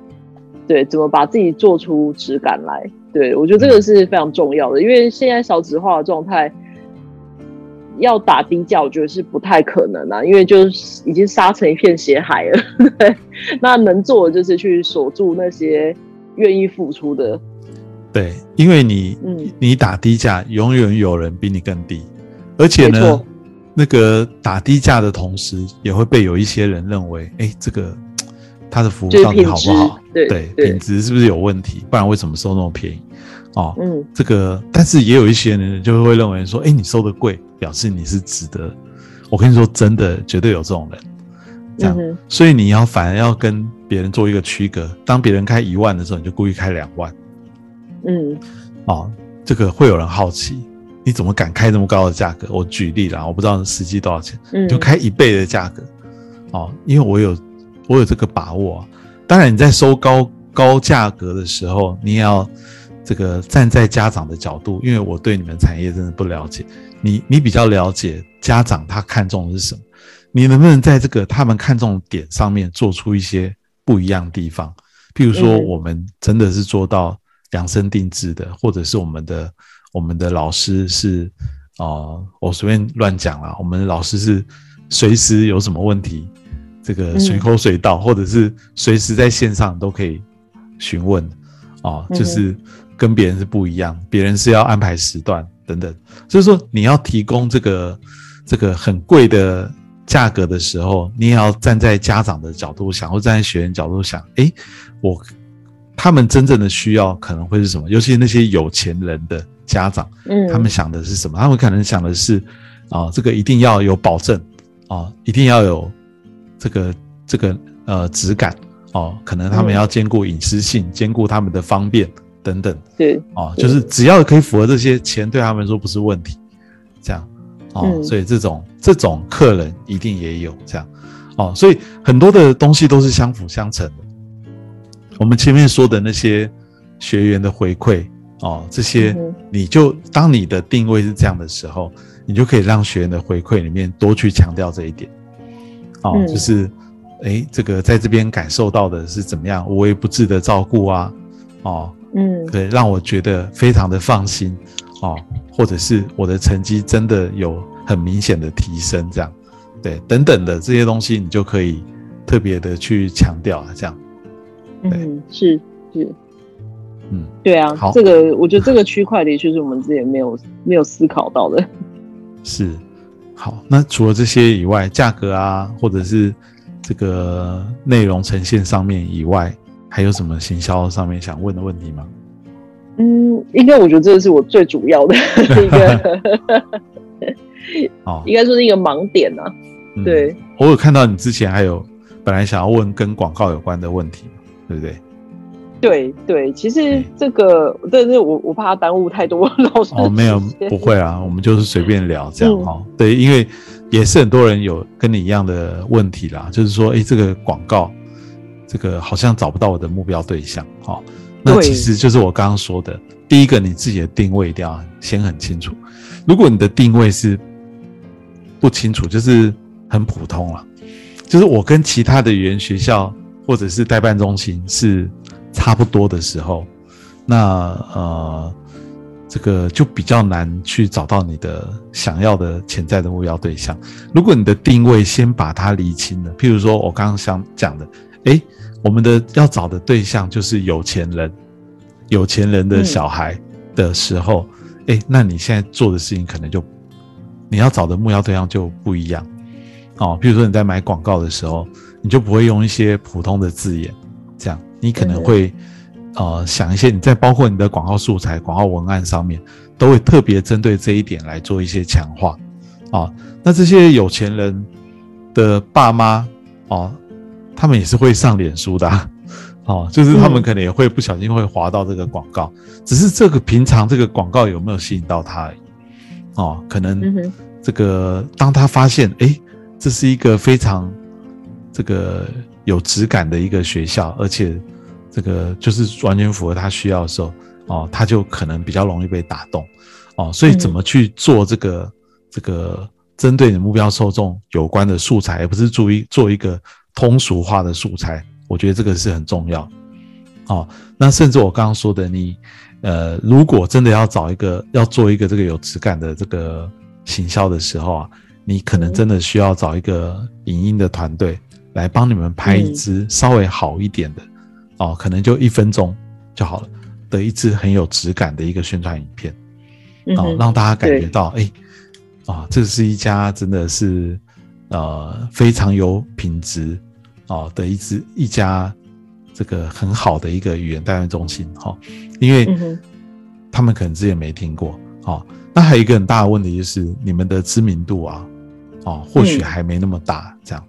对，怎么把自己做出质感来。对我觉得这个是非常重要的，因为现在少纸化的状态。要打低价，我觉得是不太可能啊，因为就是已经杀成一片血海了。对，那能做的就是去锁住那些愿意付出的。对，因为你、嗯你打低价，永远有人比你更低，而且呢，那个打低价的同时，也会被有一些人认为，哎，这个他的服务到底好不好？对对，品质是不是有问题？不然为什么收那么便宜？哦，嗯，这个，但是也有一些人就会认为说，哎，你收的贵，表示你是值得。我跟你说，真的绝对有这种人，这样，嗯所以你要反而要跟别人做一个区隔。当别人开一万的时候，你就故意开两万，嗯哦，这个会有人好奇，你怎么敢开这么高的价格？我举例啦，我不知道实际多少钱，嗯，就开一倍的价格，哦，因为我有我有这个把握、啊。当然，你在收高高价格的时候，你也要这个站在家长的角度，因为我对你们产业真的不了解，你你比较了解家长他看重的是什么，你能不能在这个他们看重的点上面做出一些不一样的地方？譬如说，嗯我们真的是做到量身定制的，或者是我们的我们的老师是啊、呃我随便乱讲啦，我们的老师是随时有什么问题，这个嗯。随口随到，或者是随时在线上都可以询问哦，嗯。哼就是跟别人是不一样，别人是要安排时段等等，所以说你要提供这个这个很贵的价格的时候，你也要站在家长的角度想，或站在学员角度想，诶，我他们真正的需要可能会是什么？尤其那些有钱人的家长，嗯，他们想的是什么？他们可能想的是啊，这个一定要有保证啊，一定要有这个这个呃质感哦，可能他们嗯要兼顾隐私性，兼顾他们的方便等等对，哦，对就是只要可以符合这些，钱对他们来说不是问题，这样哦，嗯所以这种这种客人一定也有这样哦，所以很多的东西都是相辅相成的。我们前面说的那些学员的回馈哦，这些你就当你的定位是这样的时候，你就可以让学员的回馈里面多去强调这一点。哦，就是哎，这个在这边感受到的是怎么样无微不至的照顾啊，哦，嗯，对，让我觉得非常的放心哦，或者是我的成绩真的有很明显的提升，这样，对，等等的这些东西，你就可以特别的去强调啊，这样。嗯，是是，嗯，对啊，这个我觉得这个区块的确是我们之前没有没有思考到的。是，好，那除了这些以外，价格啊，或者是这个内容呈现上面以外，还有什么行销上面想问的问题吗？嗯，应该我觉得这个是我最主要的 一个，哦，应该说是一个盲点啊。对，我有看到你之前还有本来想要问跟广告有关的问题。对不对？对对，其实这个，但是我我怕他耽误太多 老师。哦，没有，不会啊，我们就是随便聊这样哈。对，因为也是很多人有跟你一样的问题啦，就是说，哎，这个广告，这个好像找不到我的目标对象。哈，那其实就是我刚刚说的，第一个，你自己的定位一定要先很清楚。如果你的定位是不清楚，就是很普通了，就是我跟其他的语言学校。或者是代办中心是差不多的时候，那呃，这个就比较难去找到你的想要的潜在的目标对象。如果你的定位先把它理清了，譬如说我刚刚想讲的，诶，我们的要找的对象就是有钱人，有钱人的小孩的时候，诶，那你现在做的事情可能就你要找的目标对象就不一样哦。譬如说你在买广告的时候。你就不会用一些普通的字眼，这样你可能会，呃，想一些你在包括你的广告素材、广告文案上面，都会特别针对这一点来做一些强化，啊，那这些有钱人的爸妈，哦，他们也是会上脸书的，哦，就是他们可能也会不小心会滑到这个广告，只是这个平常这个广告有没有吸引到他而已，哦，可能这个当他发现，哎，这是一个非常。这个有质感的一个学校，而且这个就是完全符合他需要的时候，哦，他就可能比较容易被打动，哦，所以怎么去做这个这个针对你目标受众有关的素材，而不是注意做一个通俗化的素材，我觉得这个是很重要，哦，那甚至我刚刚说的，你呃，如果真的要找一个要做一个这个有质感的这个行销的时候啊，你可能真的需要找一个影音的团队。来帮你们拍一支稍微好一点的，哦，可能就一分钟就好了的一支很有质感的一个宣传影片，哦，让大家感觉到，哎，啊，这是一家真的是呃非常有品质哦的一支一家这个很好的一个语言代办中心，哈，因为他们可能之前没听过，哦，那还有一个很大的问题就是你们的知名度啊，哦，或许还没那么大，这样。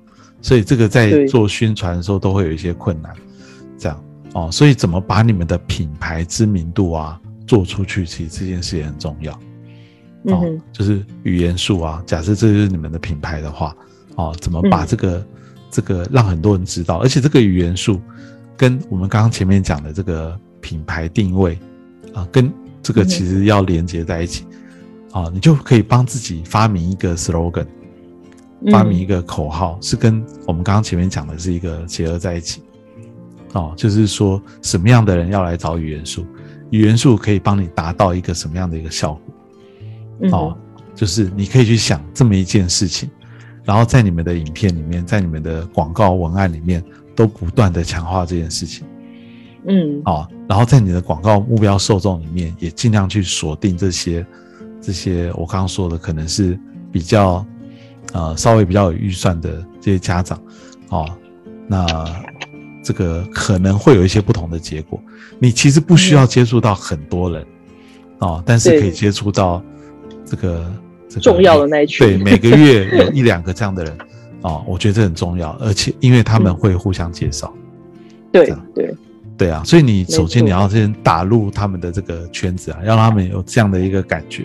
所以这个在做宣传的时候都会有一些困难，这样。哦，所以怎么把你们的品牌知名度啊做出去，其实这件事也很重要，哦，就是语言术啊。假设这就是你们的品牌的话，哦，怎么把这个这个让很多人知道，而且这个语言术跟我们刚刚前面讲的这个品牌定位啊，跟这个其实要连接在一起，啊，你就可以帮自己发明一个 slogan。发明一个口号，是跟我们刚刚前面讲的是一个结合在一起，哦，就是说什么样的人要来找语言术，语言术可以帮你达到一个什么样的一个效果，哦，就是你可以去想这么一件事情，然后在你们的影片里面，在你们的广告文案里面，都不断的强化这件事情，嗯，哦，然后在你的广告目标受众里面，也尽量去锁定这些这些我刚刚说的，可能是比较。呃，稍微比较有预算的这些家长，哦，那这个可能会有一些不同的结果。你其实不需要接触到很多人，哦，但是可以接触到这个这个重要的那一群。对，每个月有一两个这样的人，哦，我觉得这很重要，而且因为他们会互相介绍。对对对啊，所以你首先你要先打入他们的这个圈子啊，让他们有这样的一个感觉，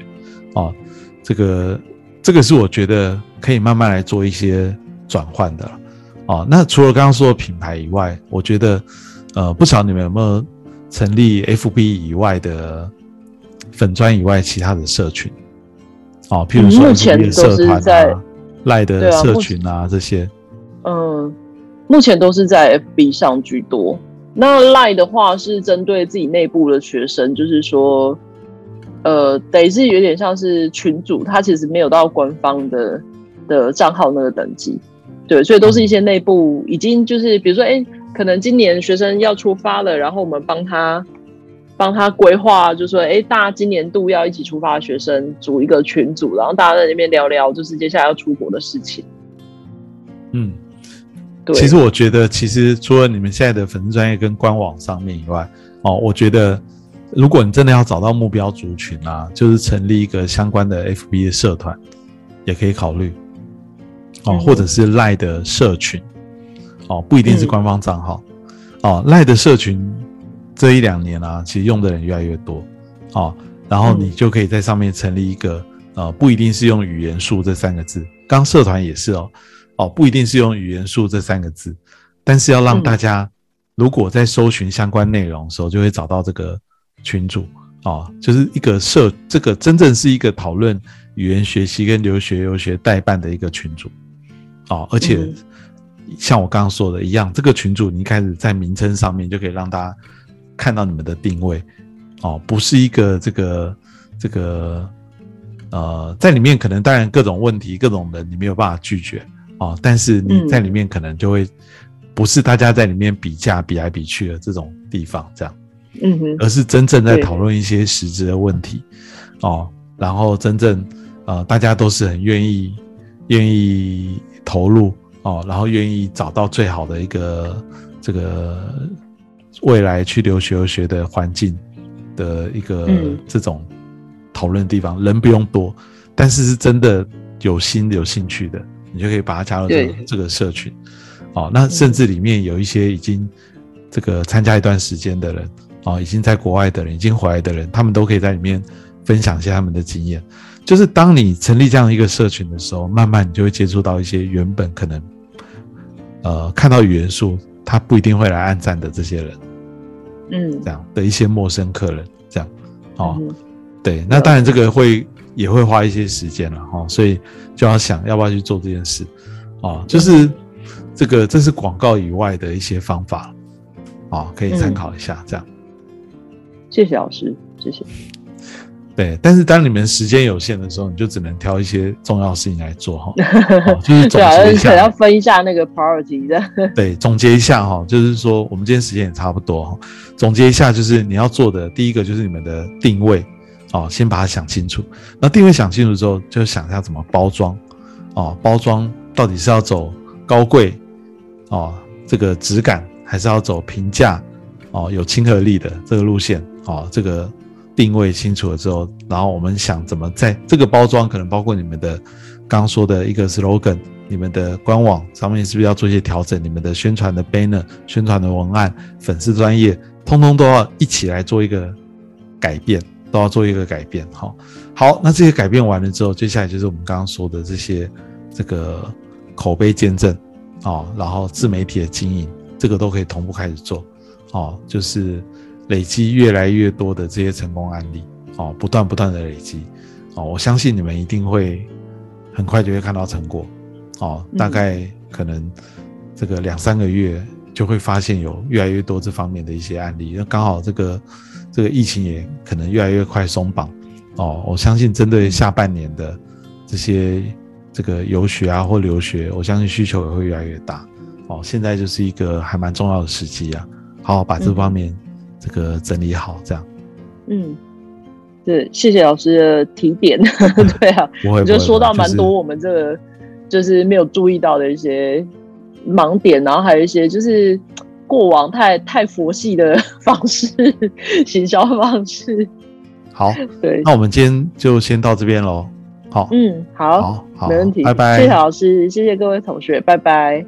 哦，这个。这个是我觉得可以慢慢来做一些转换的，哦，那除了刚刚说的品牌以外，我觉得呃，不晓得你们有没有成立 FB 以外的粉砖以外其他的社群？哦，譬如说目前的社都是团在啊、赖的社群啊这些。嗯，目前都是在 FB 上居多。那 Line 的话是针对自己内部的学生，就是说，呃，等于是有点像是群主，他其实没有到官方的的账号那个等级，对，所以都是一些内部已经就是，比如说，哎、可能今年学生要出发了，然后我们帮他帮他规划，就说，哎、大家今年度要一起出发的学生组一个群组，然后大家在那边聊聊，就是接下来要出国的事情。嗯，对，其实我觉得，其实除了你们现在的粉丝专业跟官网上面以外，哦，我觉得如果你真的要找到目标族群啊，就是成立一个相关的 FB 的社团，也可以考虑哦，嗯。或者是赖的社群哦，不一定是嗯官方账号、哦，赖的社群这一两年啊，其实用的人越来越多哦，然后嗯。你就可以在上面成立一个呃，不一定是用语言术这三个字，刚社团也是哦。哦，不一定是用语言术这三个字，但是要让嗯。大家如果在搜寻相关内容的时候，就会找到这个群组哦，就是一个社，这个真正是一个讨论语言学习跟留学游学代办的一个群组哦，而且嗯像我刚刚说的一样，这个群组你一开始在名称上面就可以让大家看到你们的定位哦，不是一个这个这个呃，在里面可能当然各种问题、各种人你没有办法拒绝。哦，但是你嗯在里面可能就会不是大家在里面比价比来比去的这种地方，这样，嗯哼，而是真正在讨论一些实质的问题，哦，然后真正呃大家都是很愿意愿意投入哦，然后愿意找到最好的一个这个未来去留学留学的环境的一个嗯。这种讨论的地方，人不用多，但是是真的有心有兴趣的。你就可以把它加入这个这个社群，哦，那甚至里面有一些已经这个参加一段时间的人，哦，已经在国外的人，已经回来的人，他们都可以在里面分享一些他们的经验。就是当你成立这样一个社群的时候，慢慢你就会接触到一些原本可能呃看到语言数他不一定会来按赞的这些人，嗯这样的一些陌生客人，这样哦，嗯对，那当然这个会也会花一些时间了哈，所以就要想要不要去做这件事哦，就是这个这是广告以外的一些方法哦，可以参考一下这样。谢谢老师，谢谢。对，但是当你们时间有限的时候，你就只能挑一些重要事情来做哈，哦就是总 结一可能要，分一下那个 priority 的。对，总结一下哈，就是说我们今天时间也差不多哈，总结一下就是你要做的第一个就是你们的定位哦，先把它想清楚。那定位想清楚之后，就想一下怎么包装哦，包装到底是要走高贵哦这个质感，还是要走平价哦有亲和力的这个路线哦，这个定位清楚了之后，然后我们想怎么在这个包装可能包括你们的刚说的一个 slogan，你们的官网上面是不是要做一些调整？你们的宣传的 banner、宣传的文案、粉丝专业，通通都要一起来做一个改变，都要做一个改变。好，好，那这些改变完了之后，接下来就是我们刚刚说的这些这个口碑见证哦，然后自媒体的经营，这个都可以同步开始做哦，就是累积越来越多的这些成功案例哦，不断不断的累积。哦，我相信你们一定会很快就会看到成果。哦，嗯。大概可能这个两三个月就会发现有越来越多这方面的一些案例，那刚好这个这个疫情也可能越来越快松绑。哦，我相信针对下半年的这些这个游学啊或留学，我相信需求也会越来越大。哦，现在就是一个还蛮重要的时机啊，好好把这方面这个整理好，这样嗯，对，谢谢老师的提点。对啊，我觉得不会说到蛮。多我们这个就是没有注意到的一些盲点，然后还有一些就是过往太太佛系的方式，行销方式。好，对，那我们今天就先到这边喽。好，嗯，好，好，好，没问题，拜拜，谢谢老师，谢谢各位同学，拜拜。